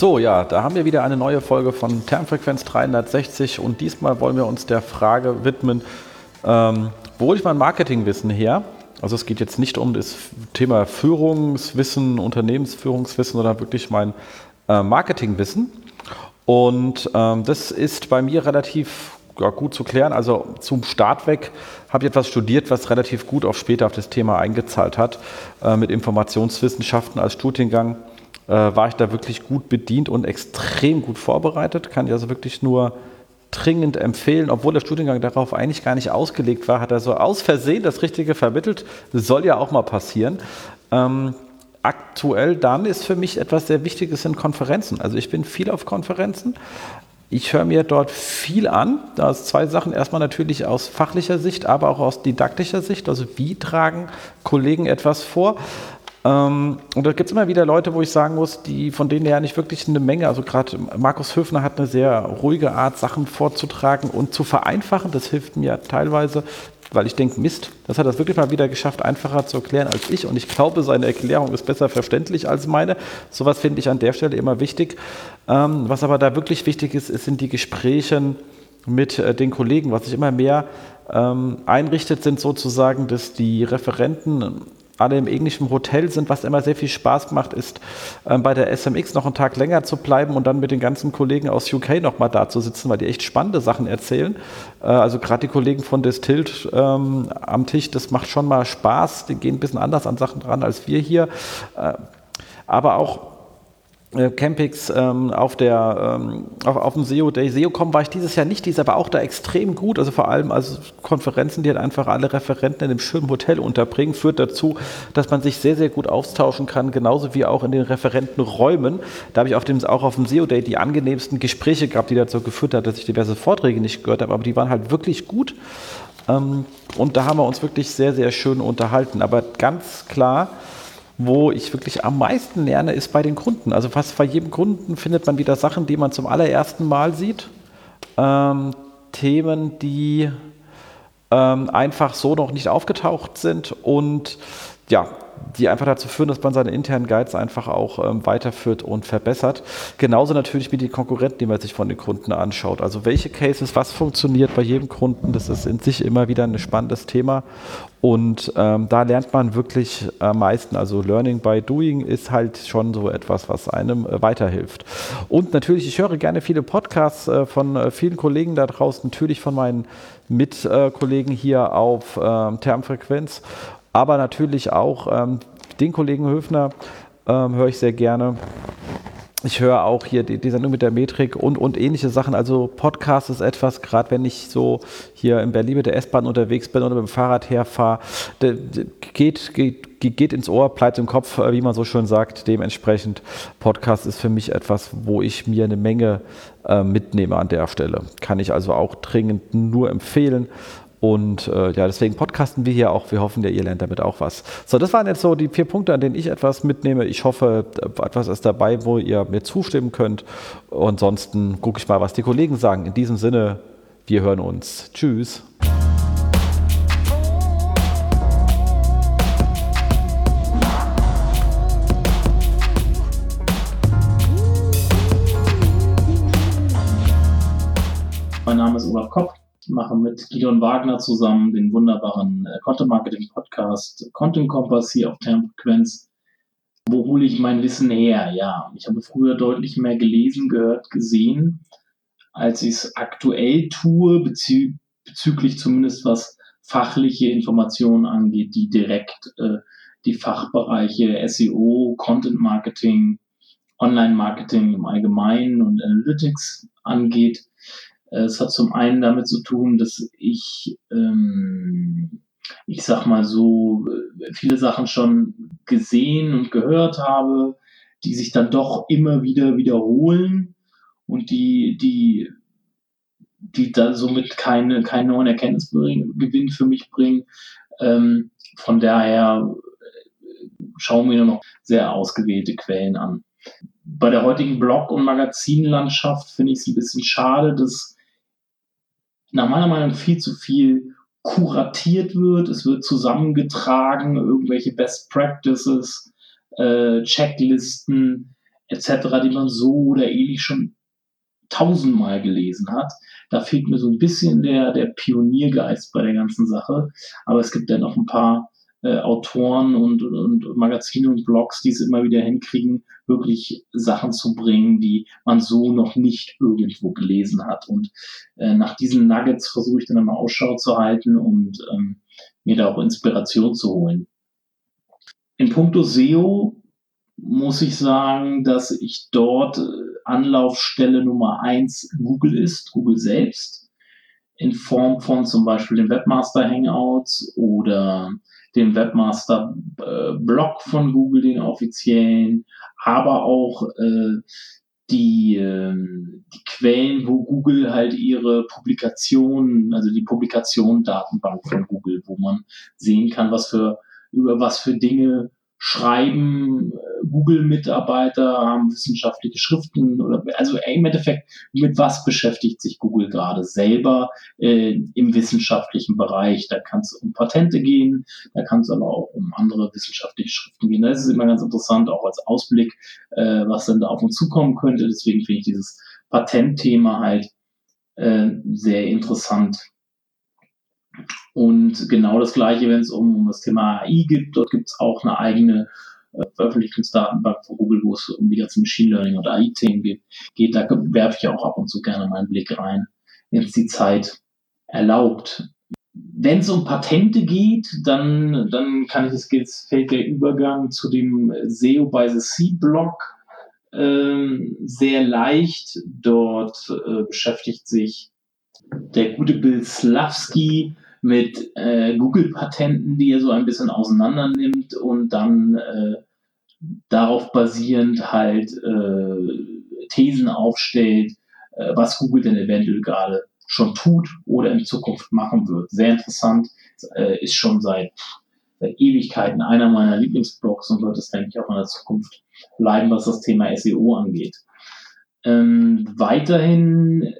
So, ja, da haben wir wieder eine neue Folge von Termfrequenz 360 und diesmal wollen wir uns der Frage widmen, ähm, wo hole ich mein Marketingwissen her? Also es geht jetzt nicht um das Thema Führungswissen, Unternehmensführungswissen, sondern wirklich mein äh, Marketingwissen. Und ähm, das ist bei mir relativ ja, gut zu klären. Also zum Start weg habe ich etwas studiert, was relativ gut auch später auf das Thema eingezahlt hat. Äh, mit Informationswissenschaften als Studiengang äh, war ich da wirklich gut bedient und extrem gut vorbereitet. Kann ich also wirklich nur dringend empfehlen, obwohl der Studiengang darauf eigentlich gar nicht ausgelegt war, hat er so aus Versehen das Richtige vermittelt. Das soll ja auch mal passieren. Ähm, aktuell dann ist für mich etwas sehr Wichtiges in Konferenzen. Also ich bin viel auf Konferenzen. Ich höre mir dort viel an. Da ist zwei Sachen. Erstmal natürlich aus fachlicher Sicht, aber auch aus didaktischer Sicht. Also wie tragen Kollegen etwas vor? Ähm, und da gibt es immer wieder Leute, wo ich sagen muss, die von denen ja nicht wirklich eine Menge, also gerade Markus Höfner hat eine sehr ruhige Art, Sachen vorzutragen und zu vereinfachen. Das hilft mir teilweise, weil ich denke, Mist, das hat er wirklich mal wieder geschafft, einfacher zu erklären als ich. Und ich glaube, seine Erklärung ist besser verständlich als meine. Sowas finde ich an der Stelle immer wichtig. Ähm, was aber da wirklich wichtig ist, sind die Gespräche mit äh, den Kollegen. Was sich immer mehr ähm, einrichtet, sind sozusagen, dass die Referenten alle im englischen Hotel sind. Was immer sehr viel Spaß macht, ist äh, bei der SMX noch einen Tag länger zu bleiben und dann mit den ganzen Kollegen aus UK noch mal da zu sitzen, weil die echt spannende Sachen erzählen. Äh, also gerade die Kollegen von Distilled ähm, am Tisch, das macht schon mal Spaß. Die gehen ein bisschen anders an Sachen dran als wir hier. Äh, aber auch Campings ähm, auf, der, ähm, auf, auf dem SEO Day. SEOCom war ich dieses Jahr nicht, die ist aber auch da extrem gut. Also vor allem also Konferenzen, die halt einfach alle Referenten in einem schönen Hotel unterbringen, führt dazu, dass man sich sehr, sehr gut austauschen kann, genauso wie auch in den Referentenräumen. Da habe ich auf dem, auch auf dem SEO Day die angenehmsten Gespräche gehabt, die dazu geführt hat, dass ich diverse Vorträge nicht gehört habe, aber die waren halt wirklich gut. Ähm, und da haben wir uns wirklich sehr, sehr schön unterhalten. Aber ganz klar, wo ich wirklich am meisten lerne, ist bei den Kunden. Also fast bei jedem Kunden findet man wieder Sachen, die man zum allerersten Mal sieht. Ähm, Themen, die ähm, einfach so noch nicht aufgetaucht sind und ja, die einfach dazu führen, dass man seine internen Guides einfach auch ähm, weiterführt und verbessert. Genauso natürlich wie die Konkurrenten, die man sich von den Kunden anschaut. Also welche Cases, was funktioniert bei jedem Kunden, das ist in sich immer wieder ein spannendes Thema. Und ähm, da lernt man wirklich am meisten. Also Learning by Doing ist halt schon so etwas, was einem äh, weiterhilft. Und natürlich, ich höre gerne viele Podcasts äh, von äh, vielen Kollegen da draußen, natürlich von meinen Mitkollegen hier auf ähm, Termfrequenz aber natürlich auch ähm, den Kollegen Höfner ähm, höre ich sehr gerne. Ich höre auch hier die, die Sendung mit der Metrik und, und ähnliche Sachen. Also Podcast ist etwas, gerade wenn ich so hier in Berlin mit der S-Bahn unterwegs bin oder mit dem Fahrrad herfahre, geht, geht, geht ins Ohr, bleibt im Kopf, äh, wie man so schön sagt. Dementsprechend Podcast ist für mich etwas, wo ich mir eine Menge äh, mitnehme an der Stelle. Kann ich also auch dringend nur empfehlen. Und äh, ja, deswegen podcasten wir hier auch. Wir hoffen ja, ihr lernt damit auch was. So, das waren jetzt so die vier Punkte, an denen ich etwas mitnehme. Ich hoffe, etwas ist dabei, wo ihr mir zustimmen könnt. Ansonsten gucke ich mal, was die Kollegen sagen. In diesem Sinne, wir hören uns. Tschüss. Mein Name ist Olaf Kopp mache mit Gideon Wagner zusammen den wunderbaren äh, Content Marketing Podcast Content Kompass hier auf Termfrequenz. Wo hole ich mein Wissen her? Ja, ich habe früher deutlich mehr gelesen, gehört, gesehen, als ich es aktuell tue, bezü bezüglich zumindest was fachliche Informationen angeht, die direkt äh, die Fachbereiche SEO, Content Marketing, Online Marketing im Allgemeinen und Analytics angeht. Es hat zum einen damit zu tun, dass ich, ähm, ich sag mal so, äh, viele Sachen schon gesehen und gehört habe, die sich dann doch immer wieder wiederholen und die, die, die da somit keine, keinen neuen Erkenntnisgewinn für mich bringen. Ähm, von daher äh, schauen wir nur noch sehr ausgewählte Quellen an. Bei der heutigen Blog- und Magazinlandschaft finde ich es ein bisschen schade, dass nach meiner Meinung viel zu viel kuratiert wird. Es wird zusammengetragen, irgendwelche Best Practices, äh, Checklisten etc., die man so oder ähnlich schon tausendmal gelesen hat. Da fehlt mir so ein bisschen der, der Pioniergeist bei der ganzen Sache. Aber es gibt dann noch ein paar äh, Autoren und, und, Magazine und Blogs, die es immer wieder hinkriegen, wirklich Sachen zu bringen, die man so noch nicht irgendwo gelesen hat. Und äh, nach diesen Nuggets versuche ich dann immer Ausschau zu halten und ähm, mir da auch Inspiration zu holen. In puncto SEO muss ich sagen, dass ich dort äh, Anlaufstelle Nummer eins Google ist, Google selbst, in Form von zum Beispiel den Webmaster Hangouts oder dem Webmaster äh, Blog von Google, den offiziellen, aber auch äh, die, äh, die Quellen, wo Google halt ihre Publikationen, also die Publikationen-Datenbank von Google, wo man sehen kann, was für, über was für Dinge schreiben äh, Google-Mitarbeiter, haben wissenschaftliche Schriften oder also im Endeffekt, mit was beschäftigt sich Google gerade selber äh, im wissenschaftlichen Bereich? Da kann es um Patente gehen, da kann es aber auch um andere wissenschaftliche Schriften gehen. Das ist immer ganz interessant, auch als Ausblick, äh, was dann da auf uns zukommen könnte. Deswegen finde ich dieses Patentthema halt äh, sehr interessant. Und genau das Gleiche, wenn es um, um das Thema AI geht, dort gibt es auch eine eigene äh, Veröffentlichungsdatenbank von Google, wo es um die ganzen Machine Learning und AI-Themen geht. Da werfe ich auch ab und zu gerne meinen Blick rein, wenn es die Zeit erlaubt. Wenn es um Patente geht, dann, dann kann ich, es fällt der Übergang zu dem SEO by the Sea Blog ähm, sehr leicht. Dort äh, beschäftigt sich der gute Bill Slavsky mit äh, Google-Patenten, die er so ein bisschen auseinander nimmt und dann äh, darauf basierend halt äh, Thesen aufstellt, äh, was Google denn eventuell gerade schon tut oder in Zukunft machen wird. Sehr interessant, äh, ist schon seit, seit Ewigkeiten einer meiner Lieblingsblogs und wird es, denke ich, auch in der Zukunft bleiben, was das Thema SEO angeht. Ähm, weiterhin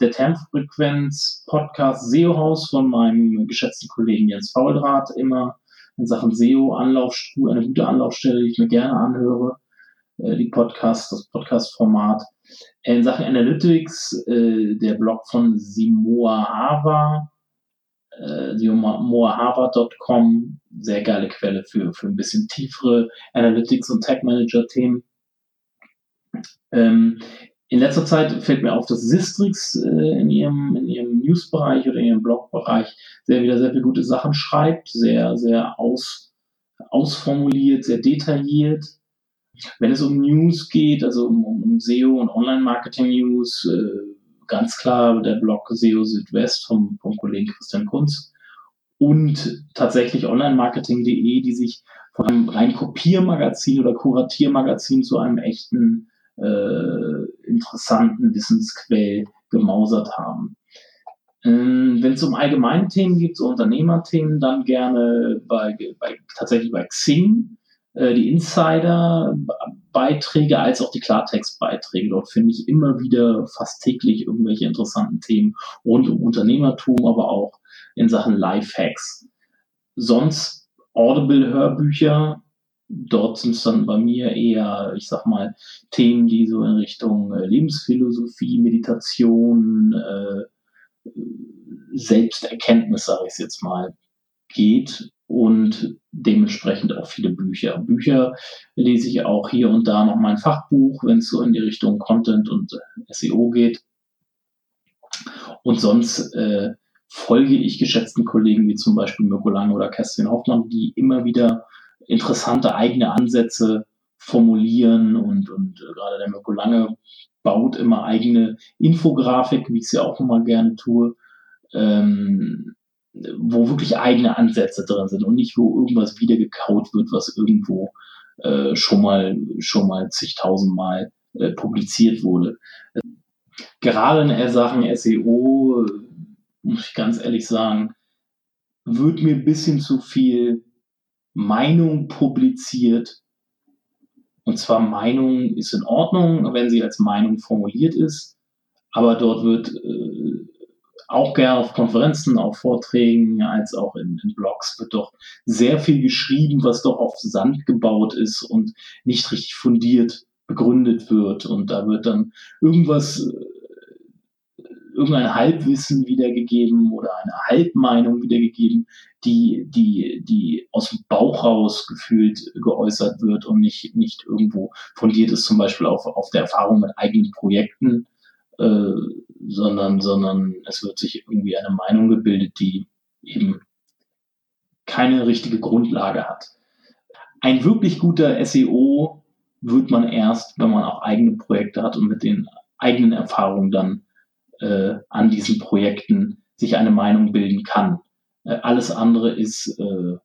der Termfrequenz-Podcast SEO-Haus von meinem geschätzten Kollegen Jens Fauldraht immer in Sachen SEO Anlaufstelle, eine gute Anlaufstelle, die ich mir gerne anhöre, äh, die Podcast, das Podcast-Format. In Sachen Analytics, äh, der Blog von Simoa Hava, äh, simoahava.com, sehr geile Quelle für, für ein bisschen tiefere Analytics- und Tech-Manager-Themen. Ähm, in letzter Zeit fällt mir auf, dass Sistrix äh, in ihrem, in ihrem Newsbereich oder in ihrem Blogbereich sehr wieder sehr viele gute Sachen schreibt, sehr, sehr aus, ausformuliert, sehr detailliert. Wenn es um News geht, also um, um SEO und Online-Marketing-News, äh, ganz klar der Blog SEO Südwest vom, vom Kollegen Christian Kunz und tatsächlich Online-Marketing.de, die sich von einem rein Kopiermagazin oder Kuratiermagazin zu einem echten äh, interessanten Wissensquell gemausert haben. Ähm, Wenn es um allgemeine Themen geht, so Unternehmerthemen, dann gerne bei, bei tatsächlich bei Xing äh, die Insider-Beiträge als auch die Klartext-Beiträge. Dort finde ich immer wieder fast täglich irgendwelche interessanten Themen rund um Unternehmertum, aber auch in Sachen Lifehacks. Sonst Audible-Hörbücher dort sind es dann bei mir eher, ich sag mal, Themen, die so in Richtung äh, Lebensphilosophie, Meditation, äh, Selbsterkenntnis, sage ich es jetzt mal, geht und dementsprechend auch viele Bücher. Bücher lese ich auch hier und da noch mein Fachbuch, wenn es so in die Richtung Content und SEO geht. Und sonst äh, folge ich geschätzten Kollegen wie zum Beispiel Mirko Lange oder Kerstin Hoffmann, die immer wieder interessante eigene Ansätze formulieren und, und äh, gerade der Mirko Lange baut immer eigene Infografik, wie ich es ja auch immer gerne tue, ähm, wo wirklich eigene Ansätze drin sind und nicht, wo irgendwas wieder gekaut wird, was irgendwo äh, schon mal schon mal zigtausendmal äh, publiziert wurde. Gerade in Sachen SEO, äh, muss ich ganz ehrlich sagen, wird mir ein bisschen zu viel Meinung publiziert. Und zwar Meinung ist in Ordnung, wenn sie als Meinung formuliert ist, aber dort wird äh, auch gerne auf Konferenzen, auf Vorträgen, als auch in, in, Blogs wird doch sehr viel geschrieben, was doch auf Sand gebaut ist und nicht richtig fundiert begründet wird und da wird dann irgendwas, irgendein Halbwissen wiedergegeben oder eine Halbmeinung wiedergegeben, die, die, die aus dem Bauch raus gefühlt geäußert wird und nicht, nicht irgendwo fundiert ist, zum Beispiel auf, auf der Erfahrung mit eigenen Projekten, äh, sondern, sondern es wird sich irgendwie eine Meinung gebildet, die eben keine richtige Grundlage hat. Ein wirklich guter SEO wird man erst, wenn man auch eigene Projekte hat und mit den eigenen Erfahrungen dann äh, an diesen Projekten sich eine Meinung bilden kann. Äh, alles andere ist, äh,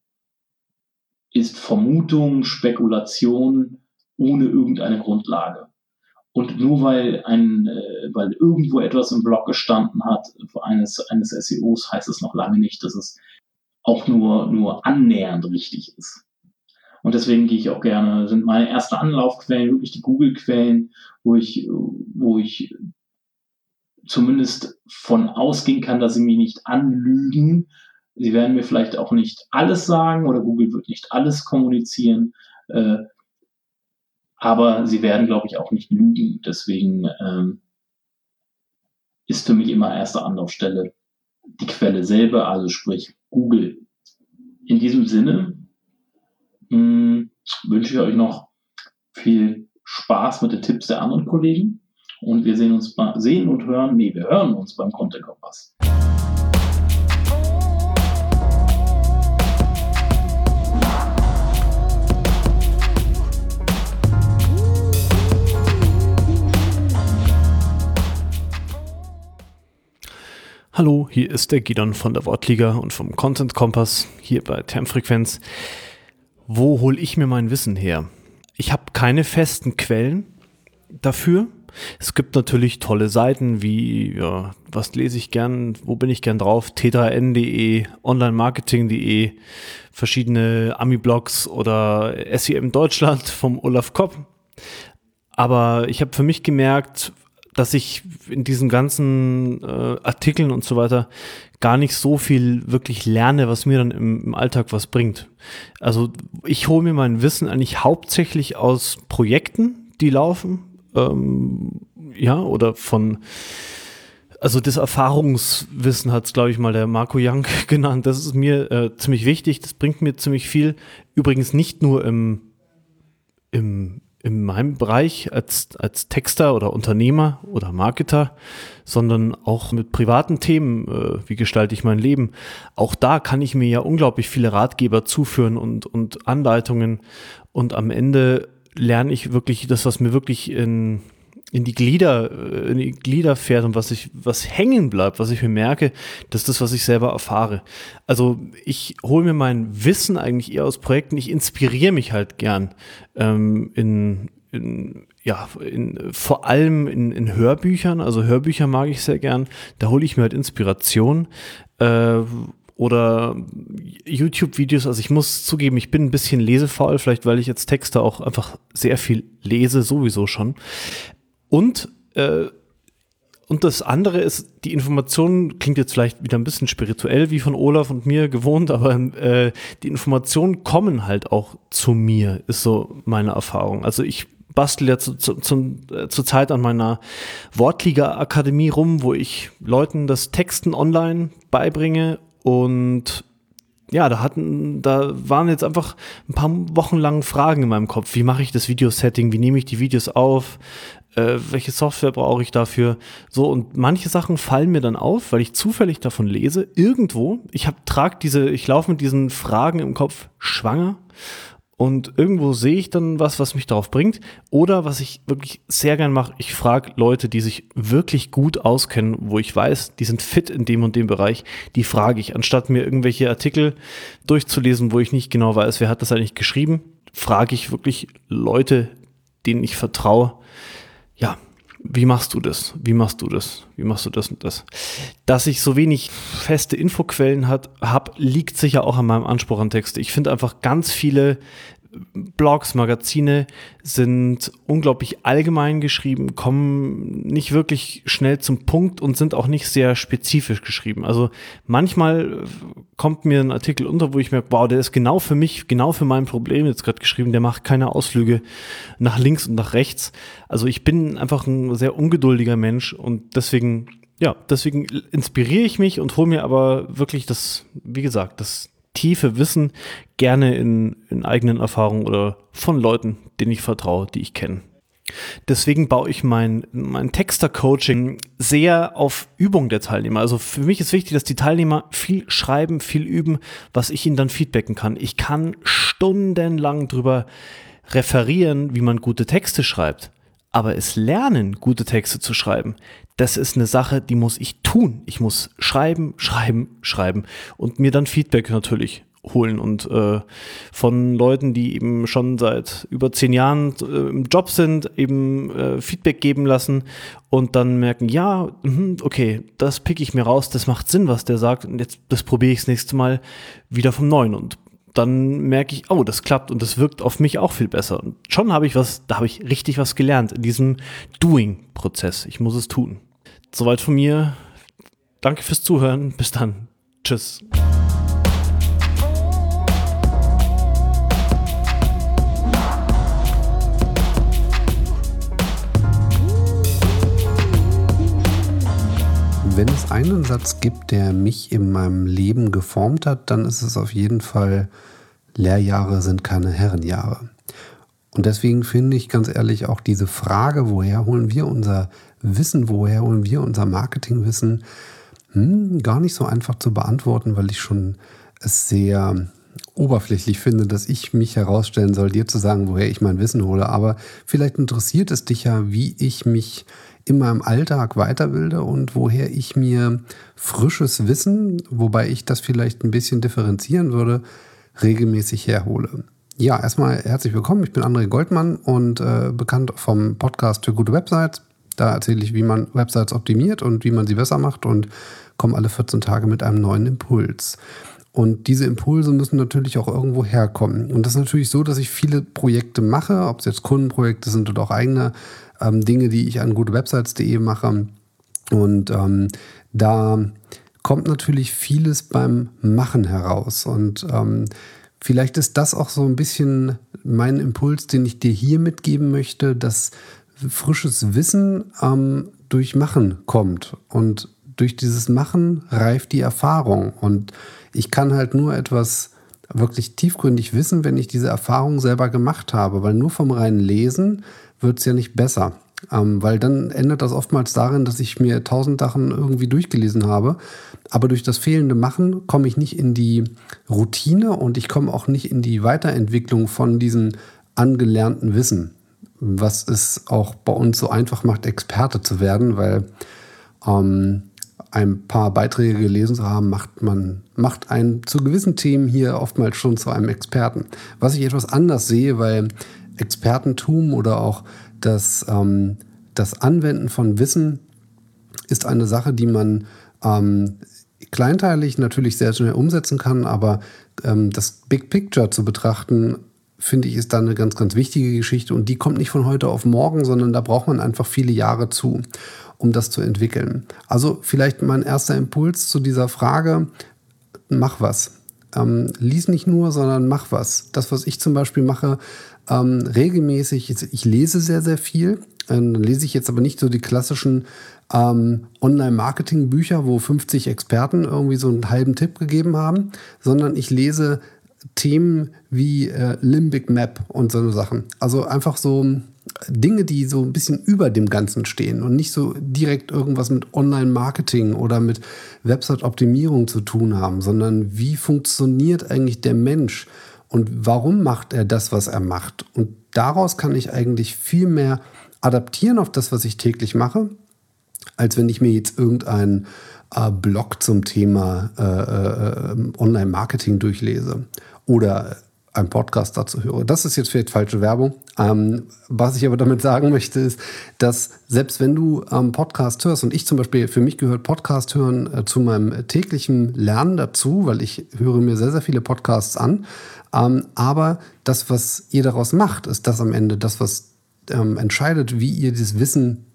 ist Vermutung, Spekulation ohne irgendeine Grundlage. Und nur weil ein, äh, weil irgendwo etwas im Blog gestanden hat eines, eines SEOs, heißt es noch lange nicht, dass es auch nur, nur annähernd richtig ist. Und deswegen gehe ich auch gerne, sind meine ersten Anlaufquellen wirklich die Google-Quellen, wo ich, wo ich zumindest von ausgehen kann, dass sie mich nicht anlügen. Sie werden mir vielleicht auch nicht alles sagen oder Google wird nicht alles kommunizieren. Äh, aber sie werden, glaube ich, auch nicht lügen. Deswegen ähm, ist für mich immer erste Anlaufstelle die Quelle selber, also sprich Google. In diesem Sinne mh, hm, wünsche ich euch noch viel Spaß mit den Tipps der anderen Kollegen und wir sehen uns sehen und hören, nee, wir hören uns beim Content Kompass. Hallo, hier ist der Gidon von der Wortliga und vom Content Kompass hier bei Termfrequenz. Wo hole ich mir mein Wissen her? Ich habe keine festen Quellen dafür. Es gibt natürlich tolle Seiten wie, ja, was lese ich gern, wo bin ich gern drauf? t3n.de, onlinemarketing.de, verschiedene Ami-Blogs oder SEM Deutschland vom Olaf Kopp. Aber ich habe für mich gemerkt, dass ich in diesen ganzen äh, Artikeln und so weiter gar nicht so viel wirklich lerne, was mir dann im, im Alltag was bringt. Also ich hole mir mein Wissen eigentlich hauptsächlich aus Projekten, die laufen, ähm, ja, oder von also das Erfahrungswissen hat es, glaube ich, mal der Marco Young genannt. Das ist mir äh, ziemlich wichtig. Das bringt mir ziemlich viel. Übrigens nicht nur im, im in meinem Bereich als, als Texter oder Unternehmer oder Marketer, sondern auch mit privaten Themen, äh, wie gestalte ich mein Leben. Auch da kann ich mir ja unglaublich viele Ratgeber zuführen und, und Anleitungen. Und am Ende lerne ich wirklich das, was mir wirklich in, in die Glieder, äh, in die Glieder fährt und was ich, was hängen bleibt, was ich mir merke, das ist das, was ich selber erfahre. Also ich hole mir mein Wissen eigentlich eher aus Projekten, ich inspiriere mich halt gern ähm, in, in, ja, in, vor allem in, in Hörbüchern, also Hörbücher mag ich sehr gern, da hole ich mir halt Inspiration. Äh, oder YouTube-Videos. Also ich muss zugeben, ich bin ein bisschen lesefaul, vielleicht weil ich jetzt Texte auch einfach sehr viel lese, sowieso schon. Und, äh, und das andere ist, die Information klingt jetzt vielleicht wieder ein bisschen spirituell, wie von Olaf und mir gewohnt, aber äh, die Informationen kommen halt auch zu mir, ist so meine Erfahrung. Also ich bastel ja zu, zu, zum, äh, zur Zeit an meiner Wortliga-Akademie rum, wo ich Leuten das Texten online beibringe und ja, da hatten, da waren jetzt einfach ein paar Wochen lang Fragen in meinem Kopf. Wie mache ich das Videosetting? Wie nehme ich die Videos auf? äh, welche Software brauche ich dafür? So, und manche Sachen fallen mir dann auf, weil ich zufällig davon lese, irgendwo, ich habe trag diese, ich laufe mit diesen Fragen im Kopf schwanger und irgendwo sehe ich dann was, was mich darauf bringt. Oder was ich wirklich sehr gern mache, ich frage Leute, die sich wirklich gut auskennen, wo ich weiß, die sind fit in dem und dem Bereich, die frage ich, anstatt mir irgendwelche Artikel durchzulesen, wo ich nicht genau weiß, wer hat das eigentlich geschrieben, frage ich wirklich Leute, denen ich vertraue, ja, wie machst du das? Wie machst du das? Wie machst du das und das? Dass ich so wenig feste Infoquellen habe, liegt sicher auch an meinem Anspruch an Texte. Ich finde einfach ganz viele Blogs, Magazine sind unglaublich allgemein geschrieben, kommen nicht wirklich schnell zum Punkt und sind auch nicht sehr spezifisch geschrieben. Also manchmal kommt mir ein Artikel unter, wo ich merke, wow, der ist genau für mich, genau für mein Problem jetzt gerade geschrieben, der macht keine Ausflüge nach links und nach rechts. Also ich bin einfach ein sehr ungeduldiger Mensch und deswegen, ja, deswegen inspiriere ich mich und hole mir aber wirklich das, wie gesagt, das tiefe Wissen gerne in, in eigenen Erfahrungen oder von Leuten, denen ich vertraue, die ich kenne. Deswegen baue ich mein, mein Texter-Coaching sehr auf Übung der Teilnehmer. Also für mich ist wichtig, dass die Teilnehmer viel schreiben, viel üben, was ich ihnen dann feedbacken kann. Ich kann stundenlang drüber referieren, wie man gute Texte schreibt. Aber es lernen, gute Texte zu schreiben, das ist eine Sache, die muss ich tun. Ich muss schreiben, schreiben, schreiben und mir dann Feedback natürlich holen und äh, von Leuten, die eben schon seit über zehn Jahren äh, im Job sind, eben äh, Feedback geben lassen und dann merken, ja, mh, okay, das pick ich mir raus, das macht Sinn, was der sagt und jetzt das probiere ich das nächste Mal wieder vom Neuen und dann merke ich, oh, das klappt und das wirkt auf mich auch viel besser. Und schon habe ich was, da habe ich richtig was gelernt in diesem Doing-Prozess. Ich muss es tun. Soweit von mir. Danke fürs Zuhören. Bis dann. Tschüss. Wenn es einen Satz gibt, der mich in meinem Leben geformt hat, dann ist es auf jeden Fall, Lehrjahre sind keine Herrenjahre. Und deswegen finde ich ganz ehrlich auch diese Frage, woher holen wir unser Wissen, woher holen wir unser Marketingwissen, hm, gar nicht so einfach zu beantworten, weil ich schon es sehr oberflächlich finde, dass ich mich herausstellen soll, dir zu sagen, woher ich mein Wissen hole. Aber vielleicht interessiert es dich ja, wie ich mich in meinem Alltag weiterbilde und woher ich mir frisches Wissen, wobei ich das vielleicht ein bisschen differenzieren würde, regelmäßig herhole. Ja, erstmal herzlich willkommen. Ich bin André Goldmann und äh, bekannt vom Podcast für gute Websites. Da erzähle ich, wie man Websites optimiert und wie man sie besser macht und komme alle 14 Tage mit einem neuen Impuls. Und diese Impulse müssen natürlich auch irgendwo herkommen. Und das ist natürlich so, dass ich viele Projekte mache, ob es jetzt Kundenprojekte sind oder auch eigene ähm, Dinge, die ich an gutewebsites.de mache. Und ähm, da kommt natürlich vieles beim Machen heraus. Und ähm, vielleicht ist das auch so ein bisschen mein Impuls, den ich dir hier mitgeben möchte, dass frisches Wissen ähm, durch Machen kommt. Und durch dieses Machen reift die Erfahrung. Und ich kann halt nur etwas wirklich tiefgründig wissen, wenn ich diese Erfahrung selber gemacht habe, weil nur vom reinen Lesen wird es ja nicht besser. Ähm, weil dann endet das oftmals darin, dass ich mir tausend Sachen irgendwie durchgelesen habe. Aber durch das fehlende Machen komme ich nicht in die Routine und ich komme auch nicht in die Weiterentwicklung von diesem angelernten Wissen, was es auch bei uns so einfach macht, Experte zu werden, weil ähm, ein paar Beiträge gelesen zu haben, macht man macht einen zu gewissen Themen hier oftmals schon zu einem Experten. Was ich etwas anders sehe, weil Expertentum oder auch das, ähm, das Anwenden von Wissen ist eine Sache, die man ähm, kleinteilig natürlich sehr schnell umsetzen kann, aber ähm, das Big Picture zu betrachten, finde ich, ist dann eine ganz, ganz wichtige Geschichte und die kommt nicht von heute auf morgen, sondern da braucht man einfach viele Jahre zu, um das zu entwickeln. Also vielleicht mein erster Impuls zu dieser Frage, mach was. Ähm, lies nicht nur, sondern mach was. Das, was ich zum Beispiel mache, ähm, regelmäßig, ich lese sehr, sehr viel. Ähm, dann lese ich jetzt aber nicht so die klassischen ähm, Online-Marketing-Bücher, wo 50 Experten irgendwie so einen halben Tipp gegeben haben, sondern ich lese Themen wie äh, Limbic Map und so Sachen. Also einfach so Dinge, die so ein bisschen über dem Ganzen stehen und nicht so direkt irgendwas mit Online-Marketing oder mit Website-Optimierung zu tun haben, sondern wie funktioniert eigentlich der Mensch und warum macht er das, was er macht. Und daraus kann ich eigentlich viel mehr adaptieren auf das, was ich täglich mache, als wenn ich mir jetzt irgendeinen äh, Blog zum Thema äh, äh, Online-Marketing durchlese oder einen Podcast dazu höre. Das ist jetzt vielleicht falsche Werbung. Ähm, was ich aber damit sagen möchte, ist, dass selbst wenn du ähm, Podcast hörst, und ich zum Beispiel, für mich gehört Podcast hören äh, zu meinem täglichen Lernen dazu, weil ich höre mir sehr, sehr viele Podcasts an. Ähm, aber das, was ihr daraus macht, ist das am Ende das, was ähm, entscheidet, wie ihr das Wissen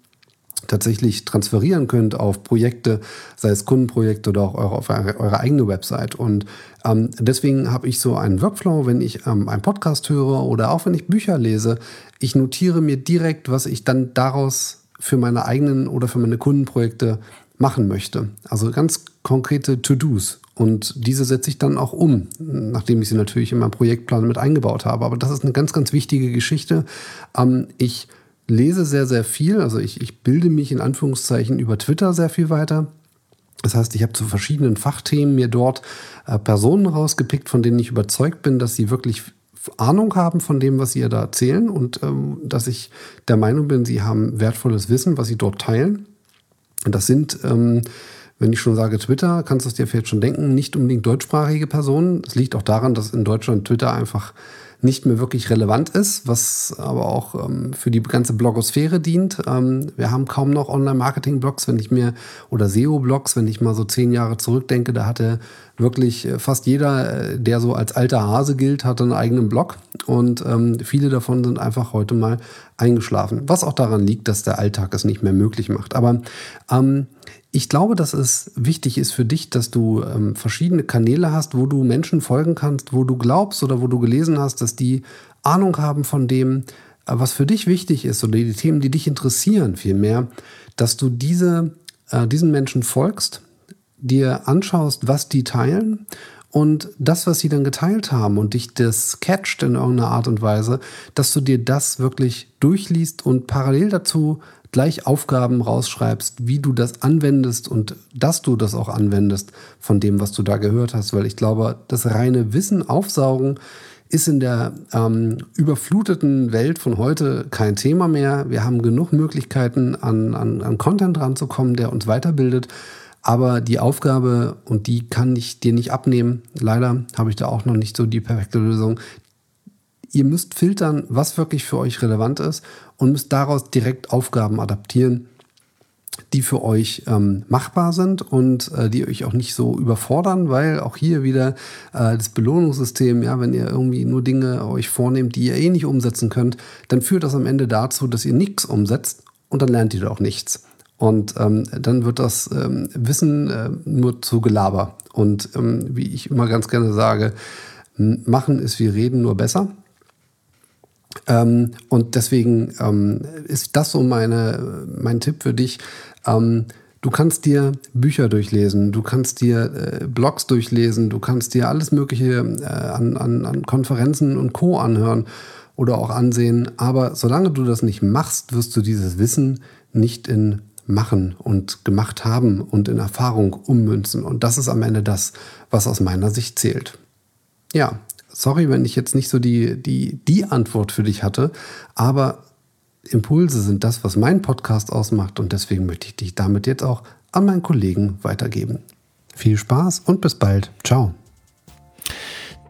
tatsächlich transferieren könnt auf Projekte, sei es Kundenprojekte oder auch eure, auf eure, eigene Website. Und ähm, deswegen habe ich so einen Workflow, wenn ich ähm, einen Podcast höre oder auch wenn ich Bücher lese. Ich notiere mir direkt, was ich dann daraus für meine eigenen oder für meine Kundenprojekte machen möchte. Also ganz konkrete To-Dos. Und diese setze ich dann auch um, nachdem ich sie natürlich in meinem Projektplan mit eingebaut habe. Aber das ist eine ganz, ganz wichtige Geschichte. Ähm, ich lese sehr, sehr viel. Also ich, ich bilde mich in Anführungszeichen über Twitter sehr viel weiter. Das heißt, ich habe zu verschiedenen Fachthemen mir dort äh, Personen rausgepickt, von denen ich überzeugt bin, dass sie wirklich Ahnung haben von dem, was sie da erzählen und ähm, dass ich der Meinung bin, sie haben wertvolles Wissen, was sie dort teilen. Und das sind, ähm, wenn ich schon sage Twitter, kannst du es dir vielleicht schon denken, nicht unbedingt deutschsprachige Personen. Das liegt auch daran, dass in Deutschland Twitter einfach nicht mehr wirklich relevant ist, was aber auch ähm, für die ganze Blogosphäre dient. Ähm, wir haben kaum noch Online-Marketing-Blogs, wenn ich mir, oder SEO-Blogs, wenn ich mal so zehn Jahre zurückdenke, da hatte wirklich äh, fast jeder, äh, der so als alter Hase gilt, hatte einen eigenen Blog und ähm, viele davon sind einfach heute mal eingeschlafen. Was auch daran liegt, dass der Alltag es nicht mehr möglich macht. Aber ähm, ich glaube, dass es wichtig ist für dich, dass du ähm, verschiedene Kanäle hast, wo du Menschen folgen kannst, wo du glaubst oder wo du gelesen hast, dass die Ahnung haben von dem, äh, was für dich wichtig ist oder die Themen, die dich interessieren, vielmehr, dass du diese, äh, diesen Menschen folgst, dir anschaust, was die teilen und das, was sie dann geteilt haben und dich das catcht in irgendeiner Art und Weise, dass du dir das wirklich durchliest und parallel dazu gleich Aufgaben rausschreibst, wie du das anwendest und dass du das auch anwendest von dem, was du da gehört hast. Weil ich glaube, das reine Wissen aufsaugen ist in der ähm, überfluteten Welt von heute kein Thema mehr. Wir haben genug Möglichkeiten, an, an, an Content ranzukommen, der uns weiterbildet. Aber die Aufgabe, und die kann ich dir nicht abnehmen, leider habe ich da auch noch nicht so die perfekte Lösung, ihr müsst filtern, was wirklich für euch relevant ist und müsst daraus direkt Aufgaben adaptieren, die für euch ähm, machbar sind und äh, die euch auch nicht so überfordern, weil auch hier wieder äh, das Belohnungssystem, ja, wenn ihr irgendwie nur Dinge euch vornehmt, die ihr eh nicht umsetzen könnt, dann führt das am Ende dazu, dass ihr nichts umsetzt und dann lernt ihr auch nichts. Und ähm, dann wird das ähm, Wissen äh, nur zu Gelaber. Und ähm, wie ich immer ganz gerne sage, machen ist wie reden, nur besser. Ähm, und deswegen ähm, ist das so meine, mein Tipp für dich. Ähm, du kannst dir Bücher durchlesen, du kannst dir äh, Blogs durchlesen, du kannst dir alles Mögliche äh, an, an, an Konferenzen und Co. anhören oder auch ansehen. Aber solange du das nicht machst, wirst du dieses Wissen nicht in machen und gemacht haben und in Erfahrung ummünzen. Und das ist am Ende das, was aus meiner Sicht zählt. Ja, sorry, wenn ich jetzt nicht so die, die, die Antwort für dich hatte, aber Impulse sind das, was mein Podcast ausmacht und deswegen möchte ich dich damit jetzt auch an meinen Kollegen weitergeben. Viel Spaß und bis bald. Ciao.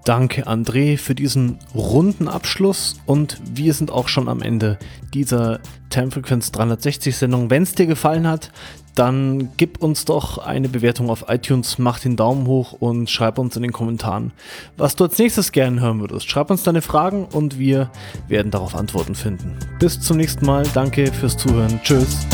Danke, André, für diesen runden Abschluss und wir sind auch schon am Ende dieser Termfrequenz 360 Sendung. Wenn es dir gefallen hat, dann gib uns doch eine Bewertung auf iTunes, mach den Daumen hoch und schreib uns in den Kommentaren, was du als nächstes gerne hören würdest. Schreib uns deine Fragen und wir werden darauf Antworten finden. Bis zum nächsten Mal. Danke fürs Zuhören. Tschüss.